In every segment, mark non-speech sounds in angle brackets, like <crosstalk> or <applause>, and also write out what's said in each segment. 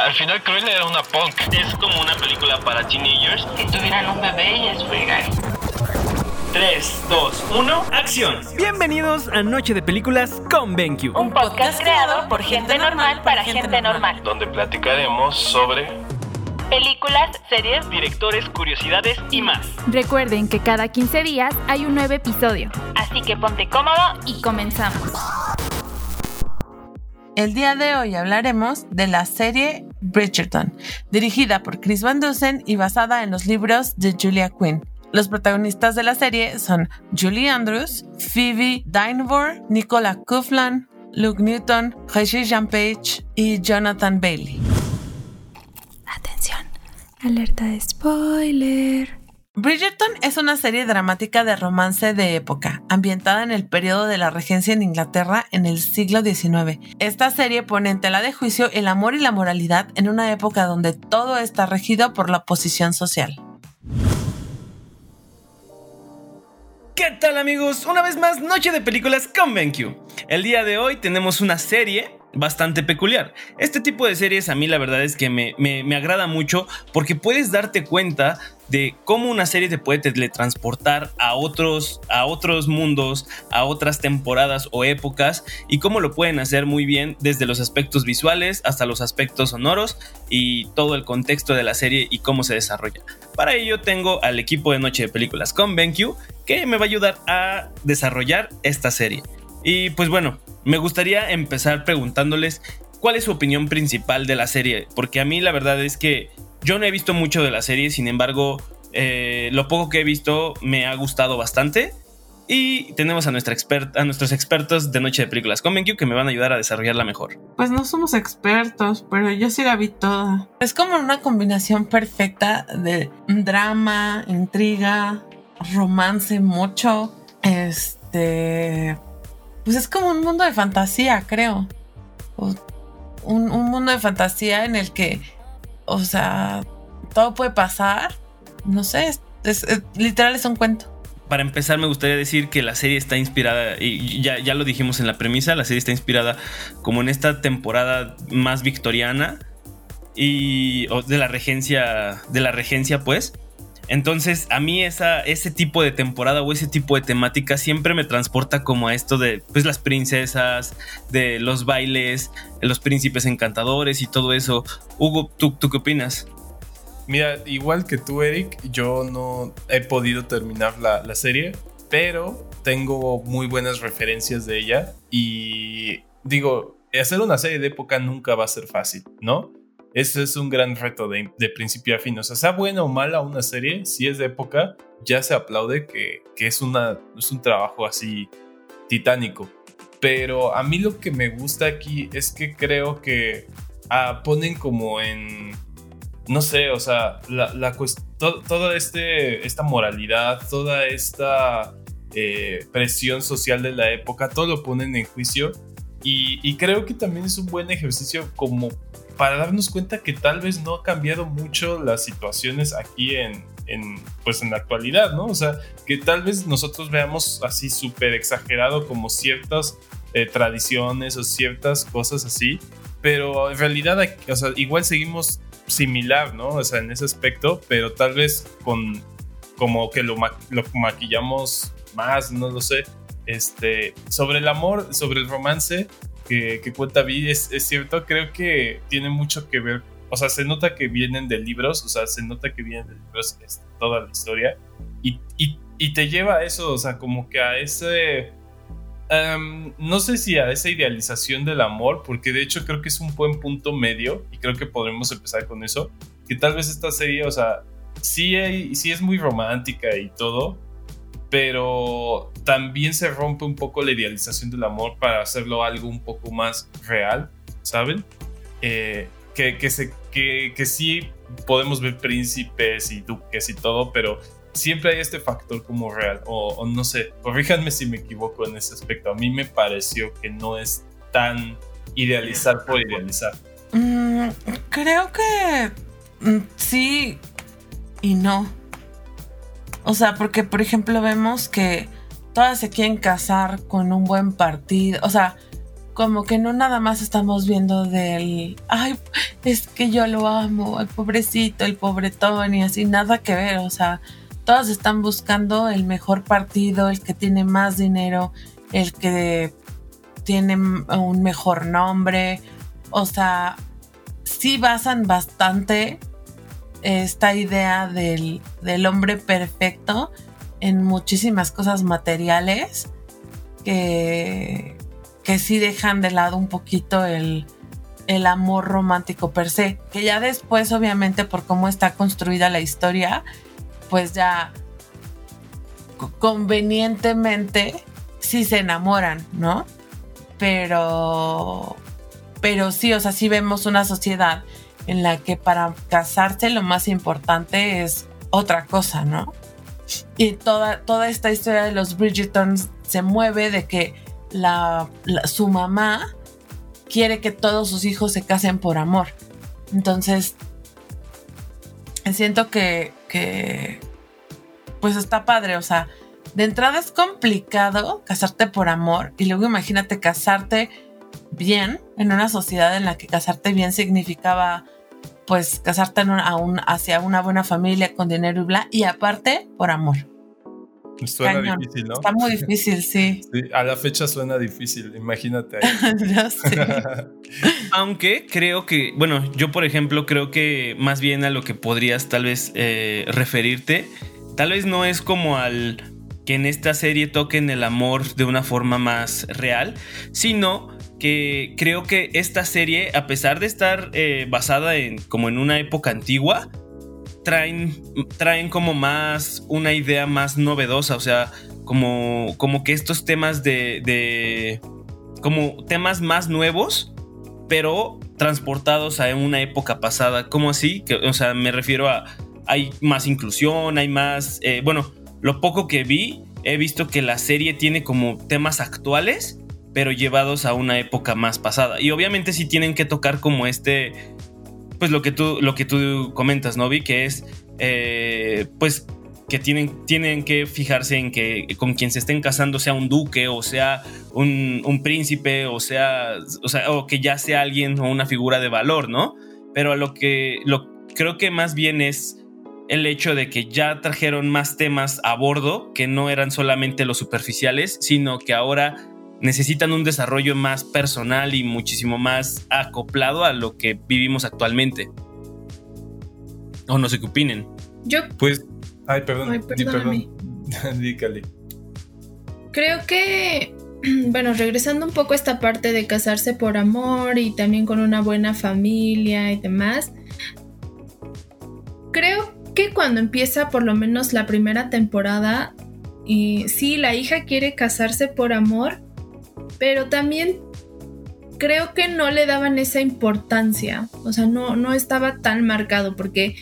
Al final Cruella era una punk. Es como una película para teenagers. Si tuvieran un bebé y es Free 3, 2, 1, acción. Bienvenidos a Noche de Películas con BenQ. Un podcast creado por gente normal para gente normal. Donde platicaremos sobre Películas, series, Directores, curiosidades y más. Recuerden que cada 15 días hay un nuevo episodio. así que ponte cómodo Y comenzamos. El día de hoy hablaremos de la serie Bridgerton, dirigida por Chris Van Dusen y basada en los libros de Julia Quinn. Los protagonistas de la serie son Julie Andrews, Phoebe Dynevor, Nicola Coughlan, Luke Newton, Rachel Jean Page y Jonathan Bailey. Atención. Alerta de spoiler. Bridgerton es una serie dramática de romance de época, ambientada en el periodo de la regencia en Inglaterra en el siglo XIX. Esta serie pone en tela de juicio el amor y la moralidad en una época donde todo está regido por la posición social. ¿Qué tal amigos? Una vez más, Noche de Películas con BenQ. El día de hoy tenemos una serie bastante peculiar. Este tipo de series a mí la verdad es que me, me- me agrada mucho porque puedes darte cuenta de cómo una serie te puede teletransportar a otros, a otros mundos, a otras temporadas o épocas y cómo lo pueden hacer muy bien desde los aspectos visuales hasta los aspectos sonoros y todo el contexto de la serie y cómo se desarrolla. Para ello tengo al equipo de Noche de Películas con BenQ que me va a ayudar a desarrollar esta serie. Y pues bueno, me gustaría empezar preguntándoles cuál es su opinión principal de la serie, porque a mí la verdad es que yo no he visto mucho de la serie, sin embargo, eh, lo poco que he visto me ha gustado bastante. Y tenemos a, nuestra expert- a nuestros expertos de Noche de Películas con BenQ que me van a ayudar a desarrollarla mejor. Pues no somos expertos, pero yo sí la vi toda. Es como una combinación perfecta de drama, intriga, romance mucho. Este. Pues es como un mundo de fantasía, creo. Un mundo de fantasía en el que, o sea, todo puede pasar. No sé, es, literal es un cuento. Para empezar, me gustaría decir que la serie está inspirada, y ya, ya lo dijimos en la premisa, la serie está inspirada como en esta temporada más victoriana y de la regencia, de la regencia, pues. Entonces, a mí esa, ese tipo de temporada o ese tipo de temática siempre me transporta como a esto de pues, las princesas, de los bailes, los príncipes encantadores y todo eso. Hugo, ¿tú, tú qué opinas? Mira, igual que tú, Eric, yo no he podido terminar la, la serie, pero tengo muy buenas referencias de ella y digo, hacer una serie de época nunca va a ser fácil, ¿no? Eso es un gran reto de, de principio a fin. O sea, sea buena o mala una serie, si es de época, ya se aplaude que, que es, una, es un trabajo así titánico. Pero a mí lo que me gusta aquí es que creo que ah, ponen como en no sé, o sea, la, la toda este, esta moralidad, toda esta eh, presión social de la época, todo lo ponen en juicio y creo que también es un buen ejercicio como para darnos cuenta que tal vez no ha cambiado mucho las situaciones aquí en, en, pues en la actualidad, ¿no? O sea, que tal vez nosotros veamos así súper exagerado como ciertas eh, tradiciones o ciertas cosas así, pero en realidad, o sea, igual seguimos similar, ¿no? O sea, en ese aspecto, pero tal vez con como que lo, ma- lo maquillamos más, no lo sé. Este, sobre el amor, sobre el romance que, que cuenta Vi, es, es cierto, creo que tiene mucho que ver, o sea, se nota que vienen de libros, o sea, se nota que vienen de libros este, toda la historia, y, y, y te lleva a eso, o sea, como que a ese... Em, no sé si a esa idealización del amor, porque de hecho creo que es un buen punto medio y creo que podremos empezar con eso. Que tal vez esta serie, o sea, sí, hay- sí es muy romántica y todo, pero también se rompe un poco la idealización del amor para hacerlo algo un poco más real, ¿saben? Eh, que, que, se, que, que sí podemos ver príncipes y duques y todo, pero siempre hay este factor como real, o, o no sé, corríjanme si me equivoco en ese aspecto. A mí me pareció que no es tan idealizar por idealizar. Mm, creo que mm, sí y no. O sea, porque por ejemplo vemos que todas se quieren casar con un buen partido. O sea, como que no nada más estamos viendo del, ay, es que yo lo amo, el pobrecito, el pobretón y así, nada que ver, o sea, todas están buscando el mejor partido, el que tiene más dinero, el que tiene un mejor nombre, o sea, sí basan bastante esta idea del, del hombre perfecto en muchísimas cosas materiales que, que sí dejan de lado un poquito el, el amor romántico per se, que ya después obviamente por cómo está construida la historia, pues ya convenientemente sí se enamoran, ¿no? Pero, pero sí, o sea, sí vemos una sociedad en la que para casarse lo más importante es otra cosa, ¿no? Y toda, toda esta historia de los Bridgertons se mueve de que la, su mamá quiere que todos sus hijos se casen por amor. Entonces, siento que, que pues está padre, o sea, de entrada es complicado casarte por amor y luego imagínate casarte bien en una sociedad en la que casarte bien significaba pues casarte hacia una buena familia con dinero y bla y aparte por amor. Suena difícil, ¿no? Está muy difícil, <laughs> sí. A la fecha suena difícil, imagínate. Ahí. <laughs> <laughs> Aunque creo que, bueno, yo por ejemplo creo que más bien a lo que podrías tal vez eh, referirte, tal vez no es como al que en esta serie toquen el amor de una forma más real, sino que creo que esta serie, a pesar de estar eh, basada en como en una época antigua, traen, traen como más una idea más novedosa, o sea, como, como que estos temas de, de como temas más nuevos, pero transportados a una época pasada, como así, o sea, me refiero a hay más inclusión, hay más, eh, bueno, lo poco que vi, he visto que la serie tiene como temas actuales, pero llevados a una época más pasada. Y obviamente sí tienen que tocar como este, pues lo que tú, lo que tú comentas, ¿no? Vi que es, eh, pues que tienen, tienen que fijarse en que con quien se estén casando sea un duque o sea un, un príncipe o sea, o sea, o que ya sea alguien o una figura de valor, ¿no? Pero a lo que lo creo que más bien es el hecho de que ya trajeron más temas a bordo que no eran solamente los superficiales, sino que ahora necesitan un desarrollo más personal y muchísimo más acoplado a lo que vivimos actualmente. O no sé qué opinen. Yo. Pues. Ay, perdón. Ay, perdón. <laughs> Dígale. Creo que. <clears throat> Bueno, regresando un poco a esta parte de casarse por amor y también con una buena familia y demás. Creo que cuando empieza por lo menos la primera temporada, y sí, la hija quiere casarse por amor, pero también creo que no le daban esa importancia, o sea, no, no estaba tan marcado porque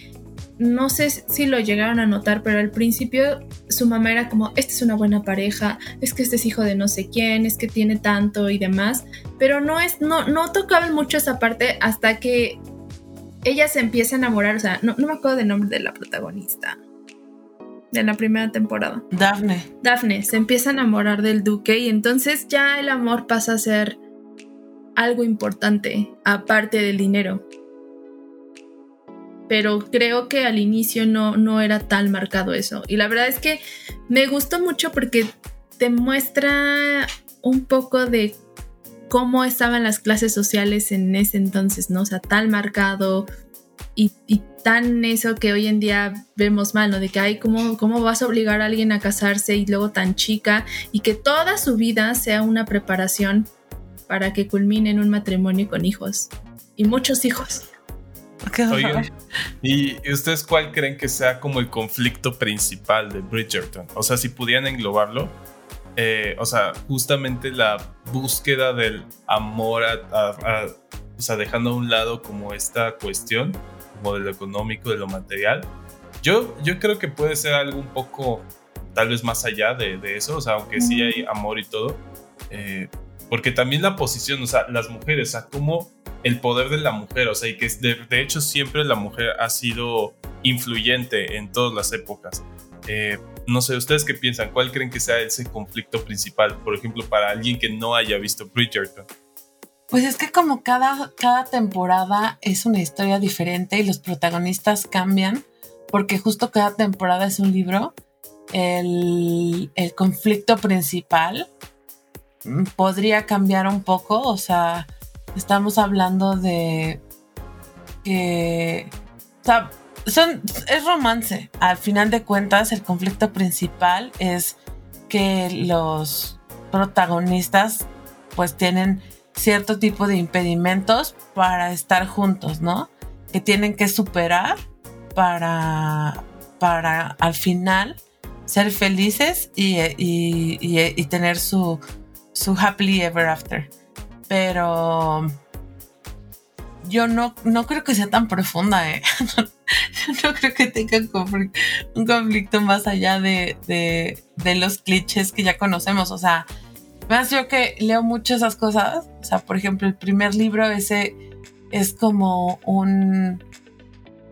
no sé si lo llegaron a notar, pero al principio su mamá era como, esta es una buena pareja, es que este es hijo de no sé quién, es que tiene tanto y demás, pero no es, no, no tocaban mucho esa parte hasta que ella se empieza a enamorar, o sea, no, me acuerdo del nombre de la protagonista de la primera temporada. Daphne. Daphne se empieza a enamorar del duque y entonces ya el amor pasa a ser algo importante, aparte del dinero. Pero creo que al inicio no, no era tan marcado eso. Y la verdad es que me gustó mucho porque te muestra un poco de cómo estaban las clases sociales en ese entonces, ¿no? O sea, tan marcado y, tan eso que hoy en día vemos mal, ¿no? De que, ay, ¿cómo, ¿cómo vas a obligar a alguien a casarse y luego tan chica y que toda su vida sea una preparación para que culmine en un matrimonio con hijos y muchos hijos. Oigan, ¿y ustedes cuál creen que sea como el conflicto principal de Bridgerton? O sea, si pudieran englobarlo, eh, o sea, justamente la búsqueda del amor, o sea, dejando a un lado como esta cuestión, como de lo económico, de lo material. Yo, yo creo que puede ser algo un poco, tal vez más allá de, eso, o sea, aunque sí hay amor y todo, eh, porque también la posición, o sea, las mujeres, o sea, como el poder de la mujer, o sea, y que de, de hecho siempre la mujer ha sido influyente en todas las épocas. Eh, no sé, ¿ustedes qué piensan? ¿Cuál creen que sea ese conflicto principal? Por ejemplo, para alguien que no haya visto Bridgerton. Pues es que como cada, cada temporada es una historia diferente y los protagonistas cambian, porque justo cada temporada es un libro, el, el conflicto principal mm, podría cambiar un poco, o sea, estamos hablando de que... O sea, son, es romance. Al final de cuentas, el conflicto principal es que los protagonistas pues tienen cierto tipo de impedimentos para estar juntos, ¿no? Que tienen que superar para, para al final ser felices y, y tener su, su happily ever after. Pero yo no, no creo que sea tan profunda, ¿eh? <laughs> no creo que tenga un conflicto más allá de, los clichés que ya conocemos. O sea, más yo que leo mucho esas cosas. O sea, por ejemplo, el primer libro ese es como un...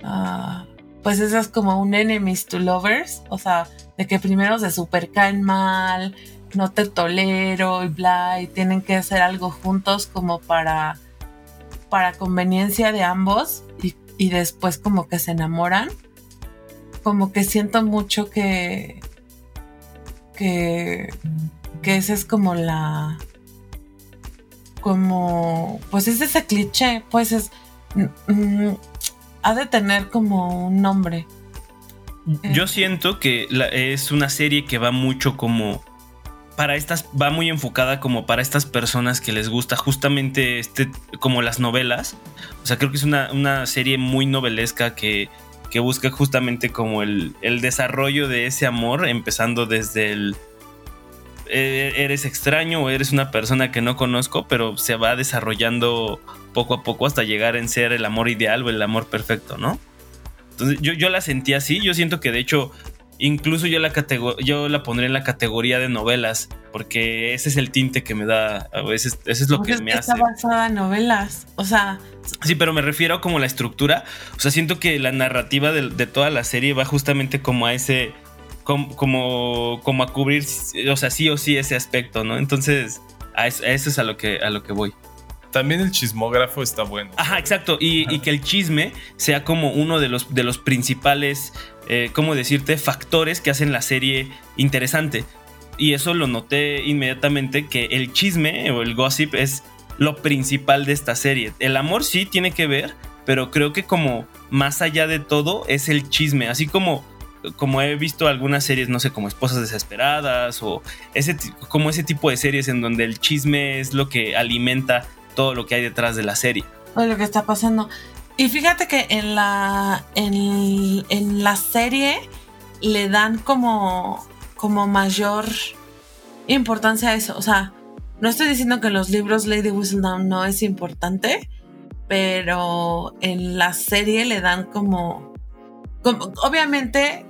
Ah, pues ese es como un enemies to lovers. O sea, de que primero se super caen mal, no te tolero y bla, y tienen que hacer algo juntos como para para conveniencia de ambos y, después como que se enamoran. Como que siento mucho que, que, que ese es como la, como, pues es ese cliché, pues es, mm, mm, ha de tener como un nombre. Yo siento que es una serie que va mucho como para estas va muy enfocada como para estas personas que les gusta justamente este como las novelas. O sea, creo que es una, serie muy novelesca que, que busca justamente como el, el, desarrollo de ese amor, empezando desde el eres extraño o eres una persona que no conozco, pero se va desarrollando poco a poco hasta llegar en ser el amor ideal o el amor perfecto, ¿no? Entonces yo, yo la sentí así, yo siento que de hecho Incluso yo la, yo la pondré en la categoría de novelas, porque ese es el tinte que me da, a veces, eso es lo que me hace. Está basada en novelas, o sea... Sí, pero me refiero a como la estructura, o sea, siento que la narrativa de, toda la serie va justamente como a ese, como, como, a cubrir, o sea, sí o sí ese aspecto, ¿no? Entonces, a eso, es a lo que, a lo que voy. También el chismógrafo está bueno. Ajá, exacto. Y, y, que el chisme sea como uno de los, de los principales eh, ¿cómo decirte?, factores que hacen la serie interesante. Y eso lo noté inmediatamente que el chisme o el gossip es lo principal de esta serie. El amor sí tiene que ver, pero creo que como más allá de todo es el chisme, así como como he visto algunas series, no sé, como Esposas Desesperadas o ese, como ese tipo de series en donde el chisme es lo que alimenta todo lo que hay detrás de la serie. O lo que está pasando. Y fíjate que en la, en, la serie le dan como, como mayor importancia a eso. O sea, no estoy diciendo que en los libros Lady Whistledown no es importante, pero en la serie le dan como, obviamente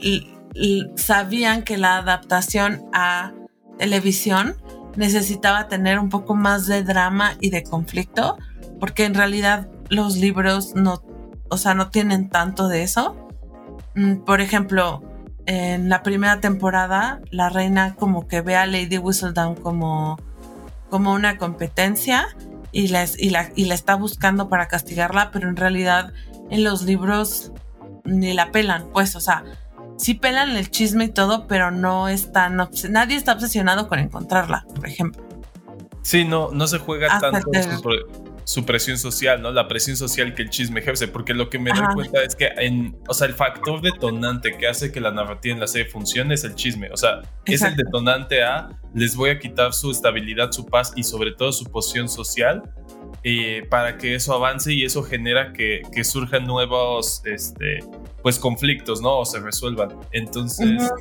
sabían que la adaptación a televisión necesitaba tener un poco más de drama y de conflicto, porque en realidad los libros no, o sea, no tienen tanto de eso. Mm, por ejemplo, en la primera temporada, la reina como que ve a Lady Whistledown como, como una competencia y y, la, y la está buscando para castigarla, pero en realidad en los libros ni la pelan, pues, o sea, sí pelan el chisme y todo, pero no están, nadie está obsesionado con encontrarla, por ejemplo. Sí, no, no se juega tanto su presión social, ¿no? La presión social que el chisme ejerce, porque lo que me doy cuenta es que en, o sea, el factor detonante que hace que la narrativa en la serie funcione es el chisme, o sea, es el detonante a les voy a quitar su estabilidad, su paz y sobre todo su posición social eh, para que eso avance y eso genera que, surjan nuevos, este, pues conflictos, ¿no? O se resuelvan. Entonces...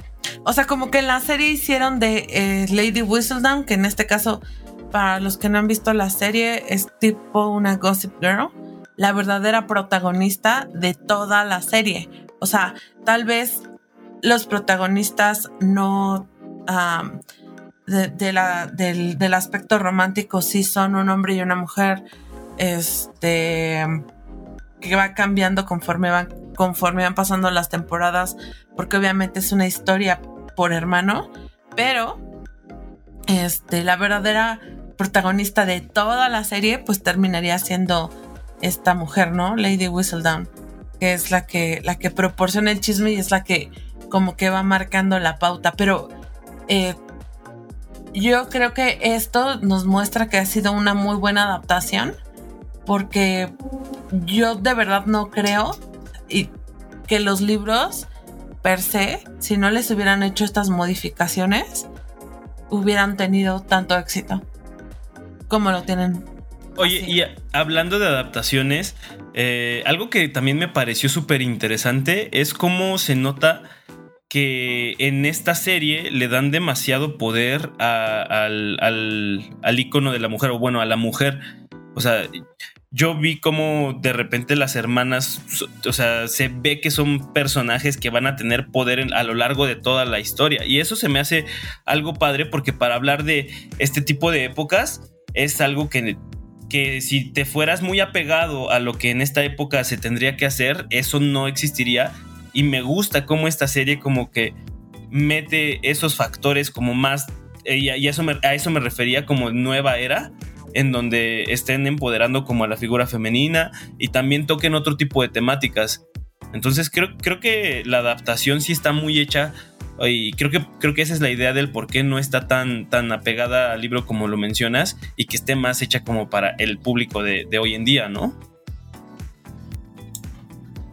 O sea, como que la serie hicieron de eh, Lady Whistledown, que en este caso para los que no han visto la serie, es tipo una Gossip Girl, la verdadera protagonista de toda la serie. O sea, tal vez los protagonistas no... de, la, del, aspecto romántico sí son un hombre y una mujer este que va cambiando conforme van conforme van pasando las temporadas porque obviamente es una historia por hermano pero este la verdadera protagonista de toda la serie, pues terminaría siendo esta mujer, ¿no? Lady Whistledown, que es la que, la que proporciona el chisme y es la que como que va marcando la pauta. Pero eh, yo creo que esto nos muestra que ha sido una muy buena adaptación, porque yo de verdad no creo y que los libros per se, si no les hubieran hecho estas modificaciones, hubieran tenido tanto éxito como lo tienen. Oye, y hablando de adaptaciones, eh, algo que también me pareció súper interesante es cómo se nota que en esta serie le dan demasiado poder al, al, icono de la mujer, o bueno, a la mujer. O sea, yo vi como de repente las hermanas, o sea, se ve que son personajes que van a tener poder a lo largo de toda la historia. Y eso se me hace algo padre porque para hablar de este tipo de épocas es algo que, que si te fueras muy apegado a lo que en esta época se tendría que hacer, eso no existiría y me gusta cómo esta serie como que mete esos factores como más, eh, y a eso me, a eso me refería como nueva era, en donde estén empoderando como a la figura femenina y también toquen otro tipo de temáticas. Entonces creo, creo que la adaptación sí está muy hecha y creo que, creo que esa es la idea del por qué no está tan, tan apegada al libro como lo mencionas y que esté más hecha como para el público de, de hoy en día, ¿no?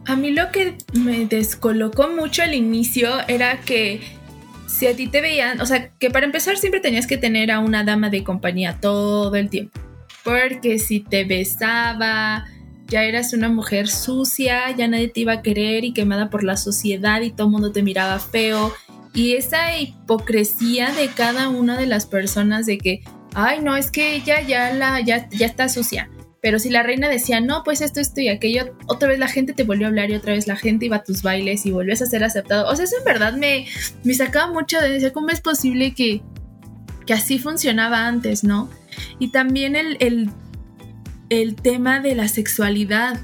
A mí lo que me descolocó mucho al inicio era que si a ti te veían, o sea, que para empezar siempre tenías que tener a una dama de compañía todo el tiempo. Porque si te besaba, ya eras una mujer sucia, ya nadie te iba a querer y quemada por la sociedad y todo el mundo te miraba feo. Y esa hipocresía de cada una de las personas de que, ay, no, es que ella ya, la, ya, ya está sucia. Pero si la reina decía, no, pues esto, esto y aquello, otra vez la gente te volvió a hablar y otra vez la gente iba a tus bailes y volvías a ser aceptado. O sea, eso en verdad me, me sacaba mucho de decir, ¿cómo es posible que, que así funcionaba antes, no? Y también el, el, el tema de la sexualidad.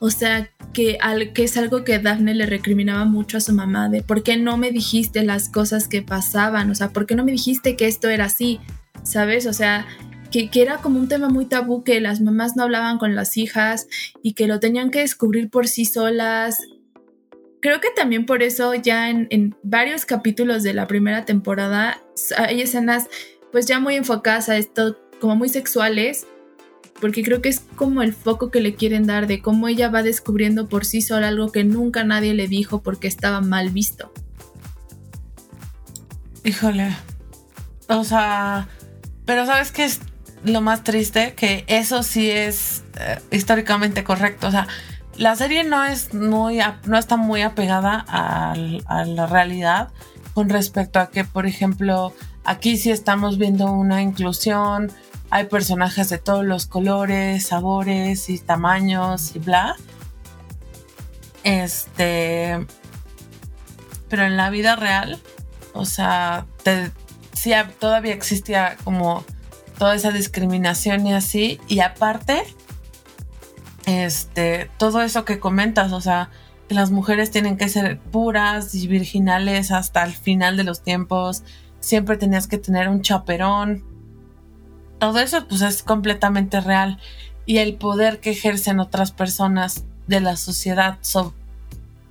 O sea, que, al, que es algo que Daphne le recriminaba mucho a su mamá de por qué no me dijiste las cosas que pasaban, o sea, por qué no me dijiste que esto era así, ¿sabes? O sea, que, era como un tema muy tabú, que las mamás no hablaban con las hijas y que lo tenían que descubrir por sí solas. Creo que también por eso ya en, varios capítulos de la primera temporada hay escenas pues ya muy enfocadas a esto, como muy sexuales, porque creo que es como el foco que le quieren dar de cómo ella va descubriendo por sí sola algo que nunca nadie le dijo porque estaba mal visto. Híjole. O sea, pero sabes que lo más triste, que eso sí es eh, históricamente correcto. O sea, la serie no es muy, no está muy apegada a, la realidad con respecto a que, por ejemplo, aquí sí estamos viendo una inclusión, hay personajes de todos los colores, sabores y tamaños y bla. Este, pero en la vida real, o sea, sí, todavía existía como toda esa discriminación y así. Y aparte, este, todo eso que comentas, o sea, que las mujeres tienen que ser puras y virginales hasta el final de los tiempos. Siempre tenías que tener un chaperón. Todo eso pues es completamente real. Y el poder que ejercen otras personas de la sociedad,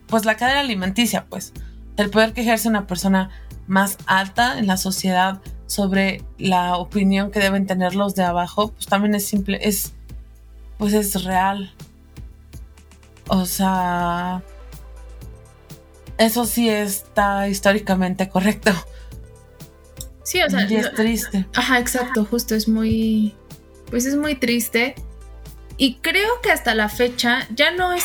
pues la cadena alimenticia, pues. El poder que ejerce una persona más alta en la sociedad sobre la opinión que deben tener los de abajo, pues también es simple, es, pues es real. O sea, eso sí está históricamente correcto. Sí, o sea, y es triste. Ajá, exacto, justo es muy, pues es muy triste. Y creo que hasta la fecha ya no es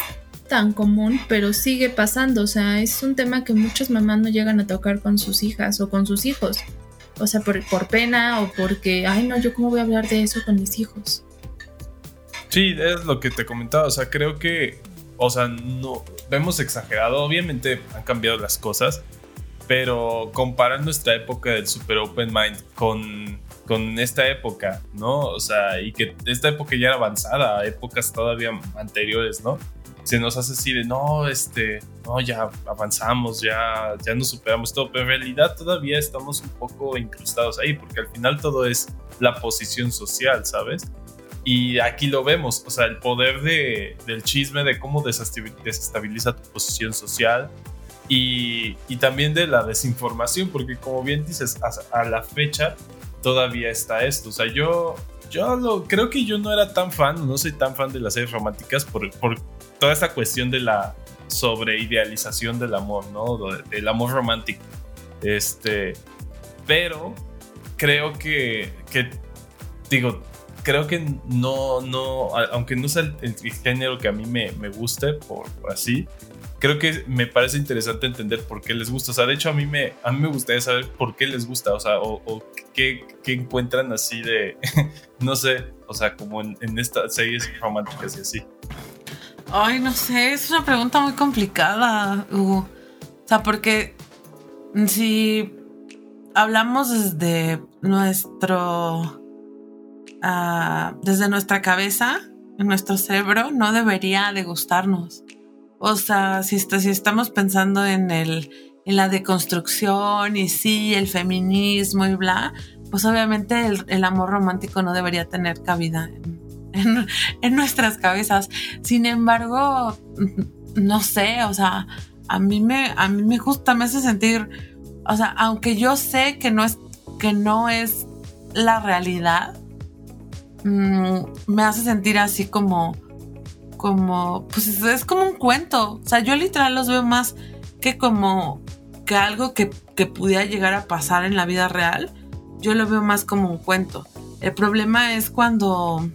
tan común, pero sigue pasando. O sea, es un tema que muchas mamás no llegan a tocar con sus hijas o con sus hijos. O sea, por, por pena o porque, ay, no, yo cómo voy a hablar de eso con mis hijos. Sí, es lo que te comentaba. O sea, creo que, o sea, no, hemos exagerado. Obviamente han cambiado las cosas, pero comparar nuestra época del super open mind con, con esta época, ¿no? O sea, y que esta época ya era avanzada, épocas todavía anteriores, ¿no? Se nos hace así de no, este, no, ya avanzamos, ya, ya nos superamos todo, pero en realidad todavía estamos un poco incrustados ahí, porque al final todo es la posición social, ¿sabes? Y aquí lo vemos, o sea, el poder de, del chisme, de cómo desestabiliza tu posición social y, y también de la desinformación, porque como bien dices, a, a, la fecha todavía está esto. O sea, yo, yo lo, creo que yo no era tan fan, no soy tan fan de las series románticas por, por toda esta cuestión de la sobreidealización del amor, ¿no? Del amor romántico. Este, pero creo que, que digo, creo que no, no, aunque no sea el, género que a mí me, me guste, por, así, creo que me parece interesante entender por qué les gusta. O sea, de hecho a mí me, a mí me gustaría saber por qué les gusta, o sea, o, qué, encuentran así de, <laughs> no sé, o sea, como en, en estas series románticas y así. Ay, no sé, es una pregunta muy complicada, Hugo. O sea, porque si hablamos desde nuestro desde nuestra cabeza, en nuestro cerebro, no debería de gustarnos. O sea, si, si estamos pensando en, el, en la deconstrucción y sí, el feminismo y bla, pues obviamente el, amor romántico no debería tener cabida en, <laughs> en, nuestras cabezas. Sin embargo, <laughs> no sé, o sea, a mí me, a mí me gusta, me hace sentir, o sea, aunque yo sé que no es, que no es la realidad, Mm, me hace sentir así como, como, pues es como un cuento. O sea, yo literal los veo más que como que algo que, que pudiera llegar a pasar en la vida real. Yo lo veo más como un cuento. El problema es cuando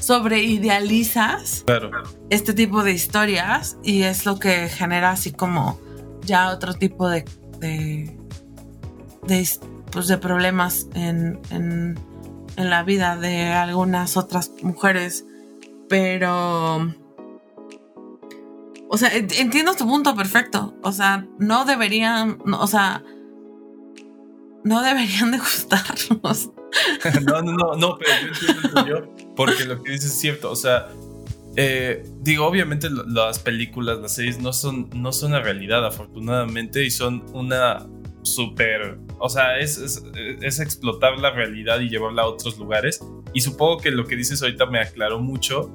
sobreidealizas claro. este tipo de historias y es lo que genera así como ya otro tipo de, de, de, pues de problemas en, en, en la vida de algunas otras mujeres, pero... O sea, entiendo tu punto perfecto. O sea, no deberían, o sea, no deberían de gustarnos. <laughs> no, no, no, no, pero yo entiendo yo, porque lo que dices es cierto. O sea, eh, digo, obviamente las películas, las series no son, no son la realidad, afortunadamente, y son una súper, o sea, es, es, explotar la realidad y llevarla a otros lugares. Y supongo que lo que dices ahorita me aclaró mucho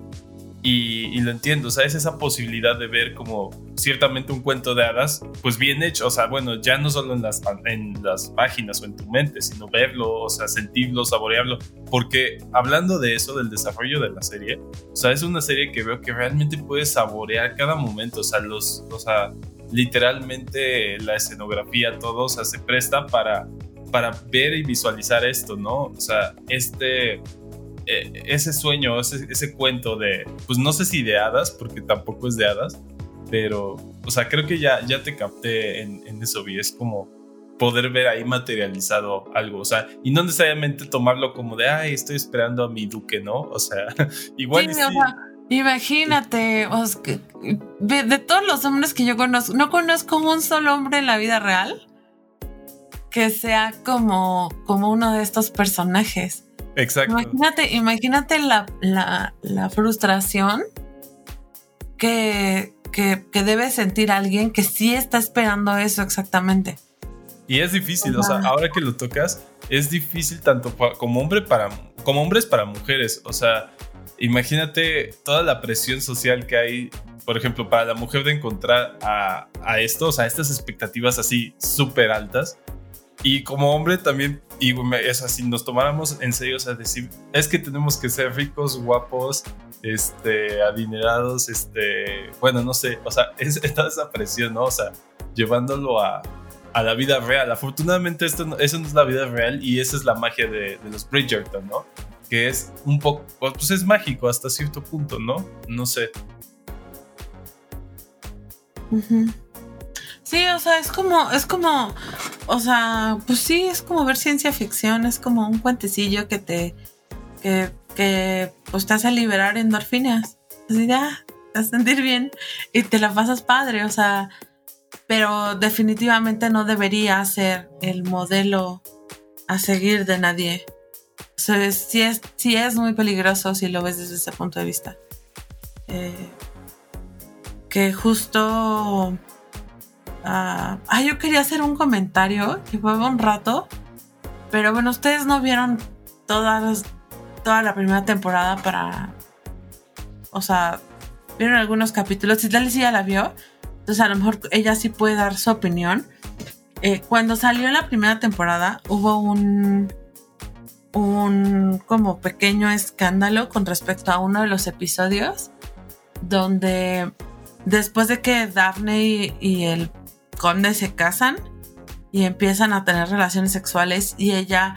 y, lo entiendo, o sea, es esa posibilidad de ver como ciertamente un cuento de hadas, pues bien hecho, o sea, bueno, ya no solo en las, en las páginas o en tu mente, sino verlo, o sea, sentirlo, saborearlo, porque hablando de eso, del desarrollo de la serie, o sea, es una serie que veo que realmente puedes saborear cada momento, o sea, los, o sea, literalmente la escenografía, todo, o sea, se presta para, para ver y visualizar esto, ¿no? O sea, este, ese sueño, ese, ese, cuento de, pues no sé si de hadas, porque tampoco es de hadas, pero, o sea, creo que ya, ya te capté en, en eso, y es como poder ver ahí materializado algo, o sea, y no necesariamente tomarlo como de, ay, estoy esperando a mi duque, ¿no? O sea, <laughs> igual y sí. Imagínate, de, todos los hombres que yo conozco, no conozco un solo hombre en la vida real que sea como, como uno de estos personajes. Exacto. Imagínate, imagínate la, la, frustración que, que, debe sentir alguien que sí está esperando eso exactamente. Y es difícil, o sea, ahora que lo tocas, es difícil tanto como hombre para como hombres para mujeres. O sea, imagínate toda la presión social que hay, por ejemplo, para la mujer de encontrar a, a esto, o sea, estas expectativas así súper altas. Y como hombre también, y es así, nos tomáramos en serio, o sea, decir, es que tenemos que ser ricos, guapos, este, adinerados, este, bueno, no sé, o sea, es <laughs> toda esa presión, ¿no? O sea, llevándolo a, a la vida real. Afortunadamente, esto eso no es la vida real y esa es la magia de, los Bridgerton, ¿no? que es un poco, pues es mágico hasta cierto punto, ¿no? No sé. Sí, o sea, es como, es como, o sea, pues sí, es como ver ciencia ficción, es como un cuentecillo que te, que, que pues te hace liberar endorfinas. Así ya, te a sentir bien y te la pasas padre, o sea, pero definitivamente no debería ser el modelo a seguir de nadie sí, es, sí es muy peligroso si lo ves desde ese punto de vista. Eh, que justo... ah, yo quería hacer un comentario que fue un rato, pero bueno, ustedes no vieron todas, toda la primera temporada para... O sea, vieron algunos capítulos. Si tal ya la vio, entonces a lo mejor ella sí puede dar su opinión. Eh, cuando salió la primera temporada hubo un un como pequeño escándalo con respecto a uno de los episodios donde después de que Daphne y el conde se casan y empiezan a tener relaciones sexuales y ella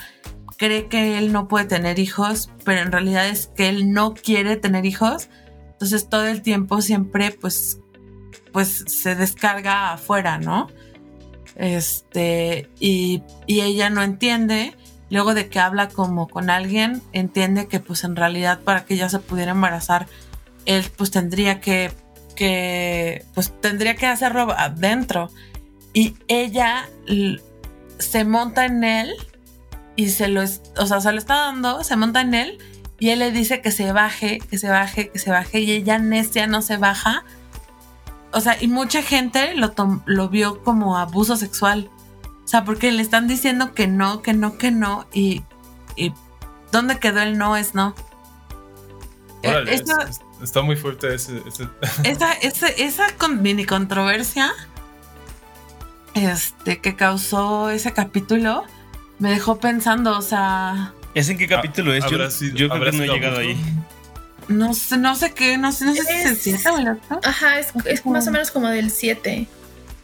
cree que él no puede tener hijos, pero en realidad es que él no quiere tener hijos. Entonces todo el tiempo siempre pues pues se descarga afuera, ¿no? Este, y, y ella no entiende. Luego de que habla como con alguien, entiende que pues en realidad para que ella se pudiera embarazar, él pues tendría que, que pues tendría que hacerlo adentro. Y ella se monta en él y se lo, o sea, se lo está dando, se monta en él y él le dice que se baje, que se baje, que se baje y ella necia no se baja. O sea, y mucha gente lo, tom- lo vio como abuso sexual. O sea, porque le están diciendo que no, que no, que no y, y ¿dónde quedó el no es no? Eh, Órale, es- está muy fuerte ese. ese- esa, esa, esa con- mini controversia este, que causó ese capítulo me dejó pensando, o sea, ¿Es en qué capítulo es? Yo, ¿Habrá sido- yo creo que no he llegado ahí. no sé, no sé qué, no sé, no sé si es el Es- 7 o el 8. Ajá, es, es más o menos como del 7.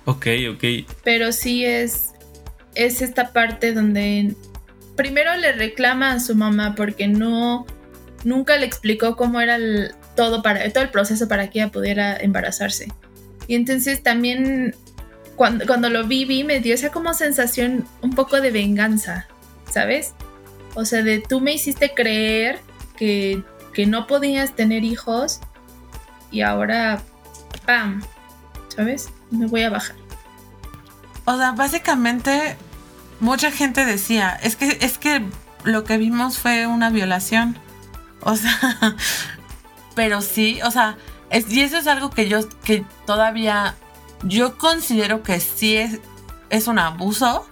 Ok, ok. Pero sí es, es esta parte donde primero le reclama a su mamá porque no nunca le explicó cómo era el- todo para todo el proceso para que ella pudiera embarazarse. Y entonces también cuando, cuando lo vi, vi, me dio esa como sensación un poco de venganza, ¿sabes? O sea, de tú me hiciste creer que, que no podías tener hijos y ahora, ¡pam! ¿Sabes? Me voy a bajar. O sea, básicamente mucha gente decía, es que es que lo que vimos fue una violación. O sea, <laughs> pero sí, o sea, y eso es algo que yo que todavía yo considero que sí es es un abuso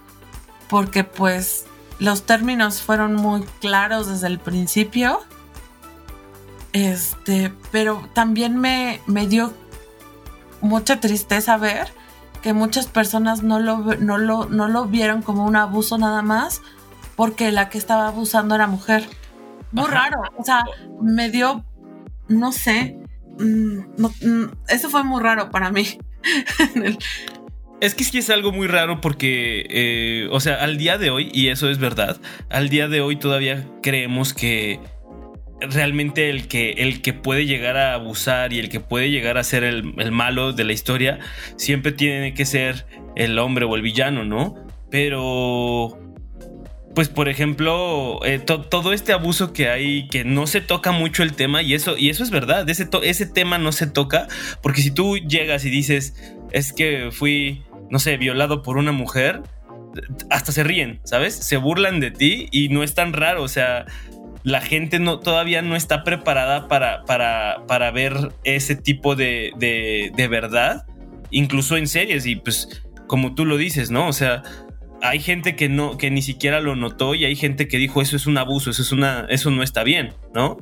porque pues los términos fueron muy claros desde el principio. Este, pero también me, me dio mucha tristeza ver que muchas personas no lo, no, lo, no lo vieron como un abuso nada más porque la que estaba abusando era mujer. Muy Ajá. raro, o sea, me dio, no sé, mm, no- mm, eso fue muy raro para mí. <laughs> Es que sí es algo muy raro porque, eh, o sea, al día de hoy, y eso es verdad, al día de hoy todavía creemos que realmente el que, el que puede llegar a abusar y el que puede llegar a ser el malo de la historia siempre tiene que ser el hombre o el villano, ¿no? Pero, pues por ejemplo, eh, to- todo este abuso que hay, que no se toca mucho el tema, y eso, y eso es verdad, ese, ese tema no se toca, porque si tú llegas y dices, es que fui, no sé, violado por una mujer, hasta se ríen, ¿sabes? Se burlan de ti y no es tan raro, o sea, la gente no, todavía no está preparada para, para, para ver ese tipo de, de, de verdad, incluso en series, y pues como tú lo dices, ¿no? O sea, hay gente que no, que ni siquiera lo notó y hay gente que dijo eso es un abuso, eso es una, eso no está bien, ¿no?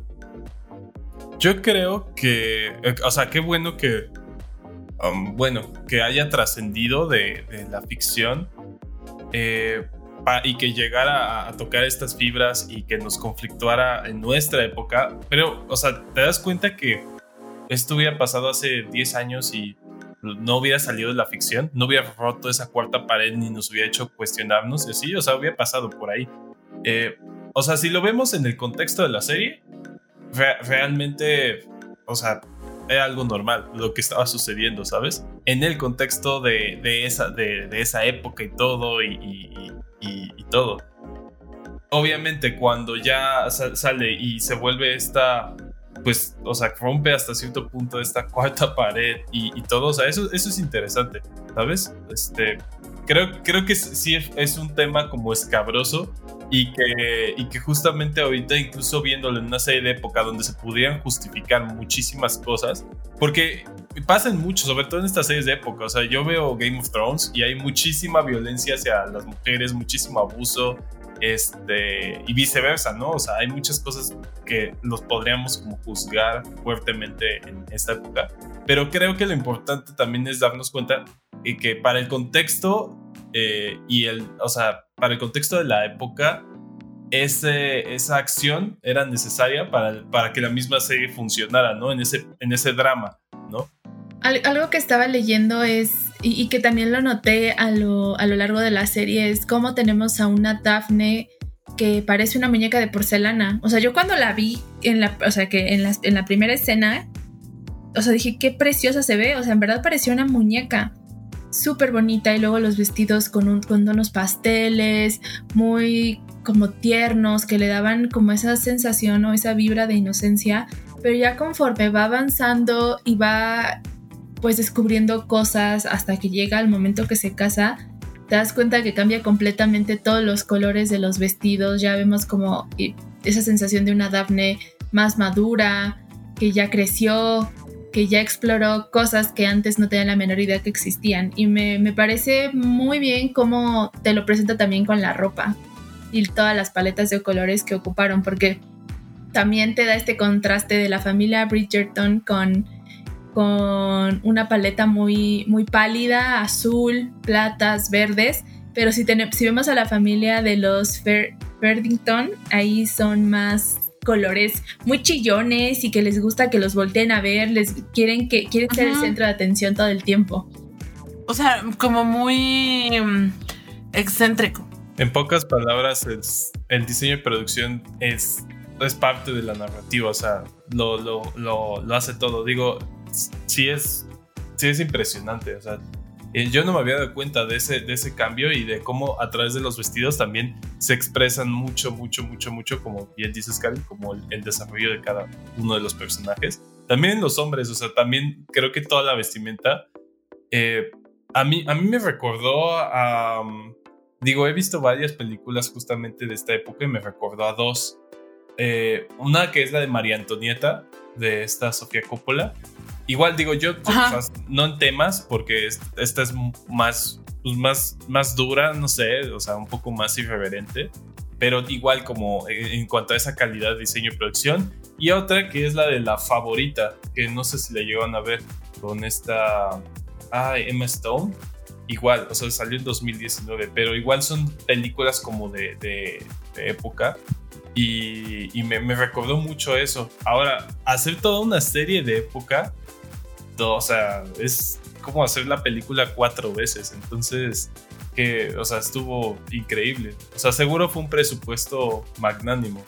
Yo creo que, eh, o sea, qué bueno que, um, bueno, que haya trascendido de, la ficción eh, y que llegara a, a tocar estas fibras y que nos conflictuara en nuestra época. Pero, o sea, te das cuenta que esto hubiera pasado hace 10 años y no hubiera salido de la ficción, no hubiera roto esa cuarta pared ni nos hubiera hecho cuestionarnos y así, o sea, hubiera pasado por ahí. Eh, o sea, si lo vemos en el contexto de la serie, re- realmente, o sea, era algo normal lo que estaba sucediendo, ¿sabes? En el contexto de, esa, de, esa época y todo y, y- todo. Obviamente cuando ya sa- sale y se vuelve esta, pues, o sea, rompe hasta cierto punto esta <laughs> cuarta pared y, y todo, o sea, eso, eso es interesante, ¿sabes? Este, creo, creo que sí es un tema como escabroso y que, y que justamente ahorita, incluso viéndolo en una serie de época donde se pudieran justificar muchísimas cosas, porque pasan mucho, sobre todo en estas series de época. O sea, yo veo Game of Thrones y hay muchísima violencia hacia las mujeres, muchísimo abuso, este, y viceversa, ¿no? O sea, hay muchas cosas que los podríamos como juzgar fuertemente en esta época. Pero creo que lo importante también es darnos cuenta y que para el contexto eh, y el, o sea, para el contexto de la época, ese, esa acción era necesaria para, para que la misma serie funcionara, ¿no? En ese, en ese drama, ¿no? algo que estaba leyendo es, y, que también lo noté a lo, a lo, largo de la serie, es cómo tenemos a una Daphne que parece una muñeca de porcelana. O sea, yo cuando la vi, en la, o sea, que en la, en la primera escena, o sea, dije, qué preciosa se ve. O sea, en verdad parecía una muñeca súper bonita y luego los vestidos con, un, con unos pasteles muy como tiernos que le daban como esa sensación o esa vibra de inocencia, pero ya conforme va avanzando y va pues descubriendo cosas hasta que llega el momento que se casa, te das cuenta que cambia completamente todos los colores de los vestidos, ya vemos como esa sensación de una Daphne más madura, que ya creció, que ya exploró cosas que antes no tenía la menor idea que existían. Y me, me parece muy bien cómo te lo presenta también con la ropa y todas las paletas de colores que ocuparon, porque también te da este contraste de la familia Bridgerton con con una paleta muy, muy pálida, azul, platas, verdes. Pero si, si vemos a la familia de los Fer ahí son más colores muy chillones y que les gusta que los volteen a ver, les quieren que quieren ser el centro de atención todo el tiempo. O sea, como muy mm, excéntrico. En pocas palabras, el diseño y producción es, es parte de la narrativa, o sea, lo, lo, lo, lo hace todo. Digo, sí es, sí es impresionante. O sea, eh, yo no me había dado cuenta de ese, de ese cambio y de cómo a través de los vestidos también se expresan mucho, mucho, mucho, mucho, como bien dices, Cali, como el, desarrollo de cada uno de los personajes. También los hombres, o sea, también creo que toda la vestimenta, eh, a, mí, a mí me recordó a... digo, he visto varias películas justamente de esta época y me recordó a dos. Eh, una que es la de María Antonieta, de esta Sofía Coppola, Igual digo yo, no en temas, porque esta es más, pues más, más dura, no sé, o sea, un poco más irreverente, pero igual como en cuanto a esa calidad de diseño y producción. Y otra que es la de la favorita, que no sé si la llevan a ver con esta ah, Emma Stone. Igual, o sea, salió en 2019, pero igual son películas como de, de, época. Y, y me, me, recordó mucho eso. Ahora, hacer toda una serie de época o sea, es como hacer la película cuatro veces, entonces, que, o sea, estuvo increíble. O sea, seguro fue un presupuesto magnánimo.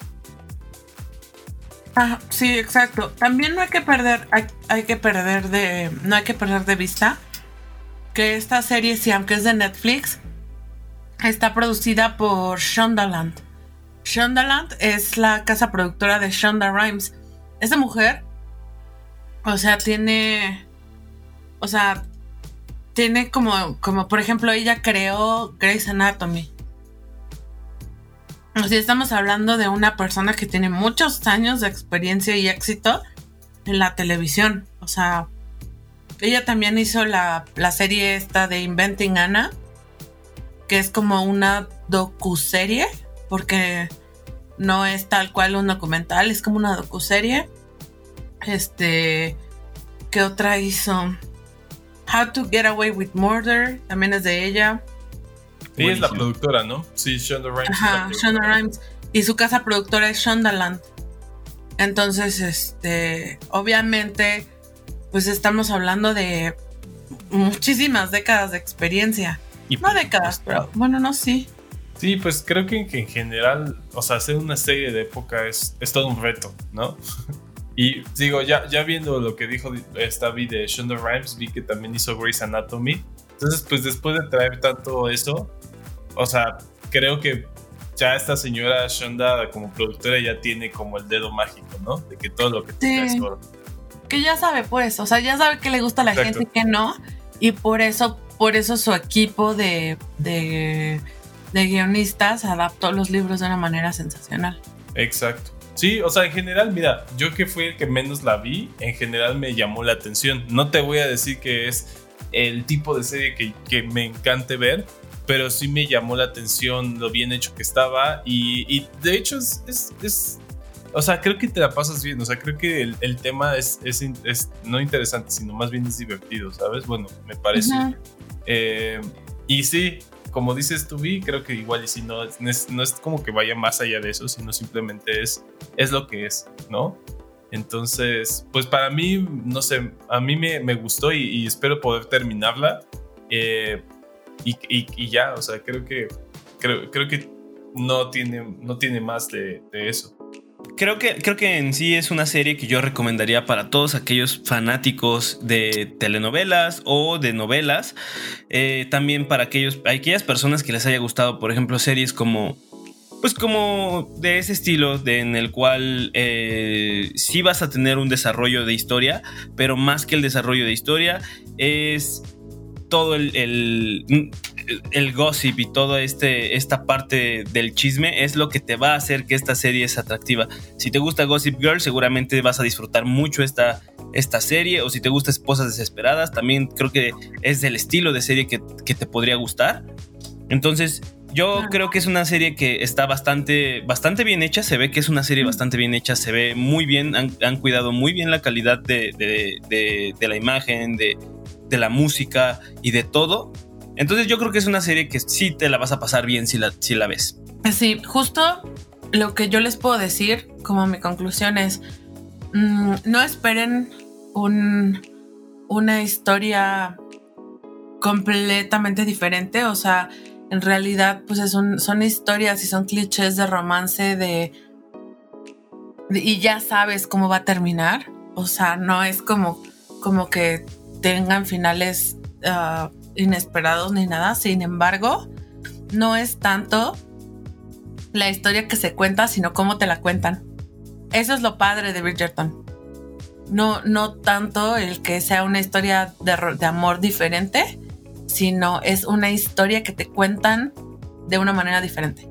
Ah, sí, exacto. También no hay que perder, hay, que perder de, no hay que perder de vista que esta serie, si aunque es de Netflix, está producida por Shondaland. Shondaland es la casa productora de Shonda Rhimes. Esa mujer o sea, tiene. O sea, tiene como, como por ejemplo, ella creó Grey's Anatomy. O sea, estamos hablando de una persona que tiene muchos años de experiencia y éxito en la televisión. O sea, ella también hizo la, la serie esta de Inventing Anna, que es como una docuserie, porque no es tal cual un documental, es como una docuserie este, ¿qué otra hizo? How to Get Away with Murder, también es de ella. Ella es la productora, ¿no? Sí, Shonda Rhimes. Ajá, Shonda Rhimes. Y su casa productora es Shondaland. Entonces, este, obviamente, pues estamos hablando de muchísimas décadas de experiencia. no décadas, pero bueno, no, sí. Sí, pues creo que en general, o sea, hacer una serie de época es, es todo un reto, ¿no? <laughs> Y digo, ya, ya viendo lo que dijo esta vi de Shonda Rhimes, vi que también hizo Grey's Anatomy. Entonces, pues después de traer tanto eso, o sea, creo que ya esta señora Shonda como productora ya tiene como el dedo mágico, ¿no? De que todo lo que tiene es Que ya sabe, pues, o sea, ya sabe que le gusta a la gente y que no. Y por eso por eso su equipo de, de, de guionistas adaptó los libros de una manera sensacional. Exacto. Sí, o sea, en general, mira, yo que fui el que menos la vi, en general me llamó la atención. No te voy a decir que es el tipo de serie que, que me encante ver, pero sí me llamó la atención lo bien hecho que estaba y, y de hecho es, es, es, o sea, creo que te la pasas bien, o sea, creo que el, el tema es, es, es, no interesante, sino más bien es divertido, ¿sabes? Bueno, me parece. Uh -huh. eh, y sí, como dices tú, Vi, creo que igual y si no, es, no es como que vaya más allá de eso, sino simplemente es, es lo que es, ¿no? Entonces, pues para mí, no sé, a mí me, me gustó y, espero poder terminarla. Eh, y, y, ya, o sea, creo que, creo, creo que no tiene, no tiene más de eso. Creo que, creo que en sí es una serie que yo recomendaría para todos aquellos fanáticos de telenovelas o de novelas. Eh, también para aquellos, aquellas personas que les haya gustado, por ejemplo, series como pues como de ese estilo de, en el cual eh, sí vas a tener un desarrollo de historia, pero más que el desarrollo de historia es todo el, el, el gossip y toda este, esta parte del chisme es lo que te va a hacer que esta serie es atractiva. Si te gusta Gossip Girl, seguramente vas a disfrutar mucho esta, esta serie. O si te gusta Esposas Desesperadas, también creo que es del estilo de serie que, que te podría gustar. Entonces, yo creo que es una serie que está bastante, bastante bien hecha. Se ve que es una serie bastante bien hecha. Se ve muy bien. Han, han cuidado muy bien la calidad de, de, de, de la imagen, de, de la música y de todo. Entonces yo creo que es una serie que sí te la vas a pasar bien si la, si la ves. Sí, justo lo que yo les puedo decir como mi conclusión es, mmm, no esperen un, una historia completamente diferente, o sea, en realidad pues es un, son historias y son clichés de romance de, y ya sabes cómo va a terminar, o sea, no es como, como que tengan finales uh, inesperados ni nada. Sin embargo, no es tanto la historia que se cuenta, sino cómo te la cuentan. Eso es lo padre de Bridgerton. No, no tanto el que sea una historia de, amor diferente, sino es una historia que te cuentan de una manera diferente.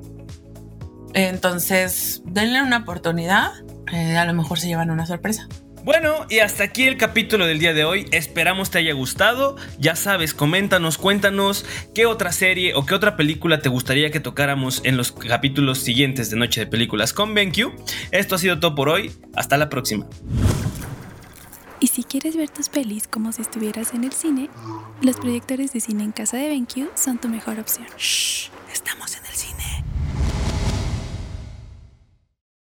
Entonces, denle una oportunidad. Eh, a lo mejor se llevan una sorpresa. Bueno, y hasta aquí el capítulo del día de hoy. Esperamos te haya gustado. Ya sabes, coméntanos, cuéntanos qué otra serie o qué otra película te gustaría que tocáramos en los capítulos siguientes de Noche de Películas con BenQ. Esto ha sido todo por hoy. Hasta la próxima. Y si quieres ver tus pelis como si estuvieras en el cine, los proyectores de cine en casa de BenQ son tu mejor opción. Shh, estamos en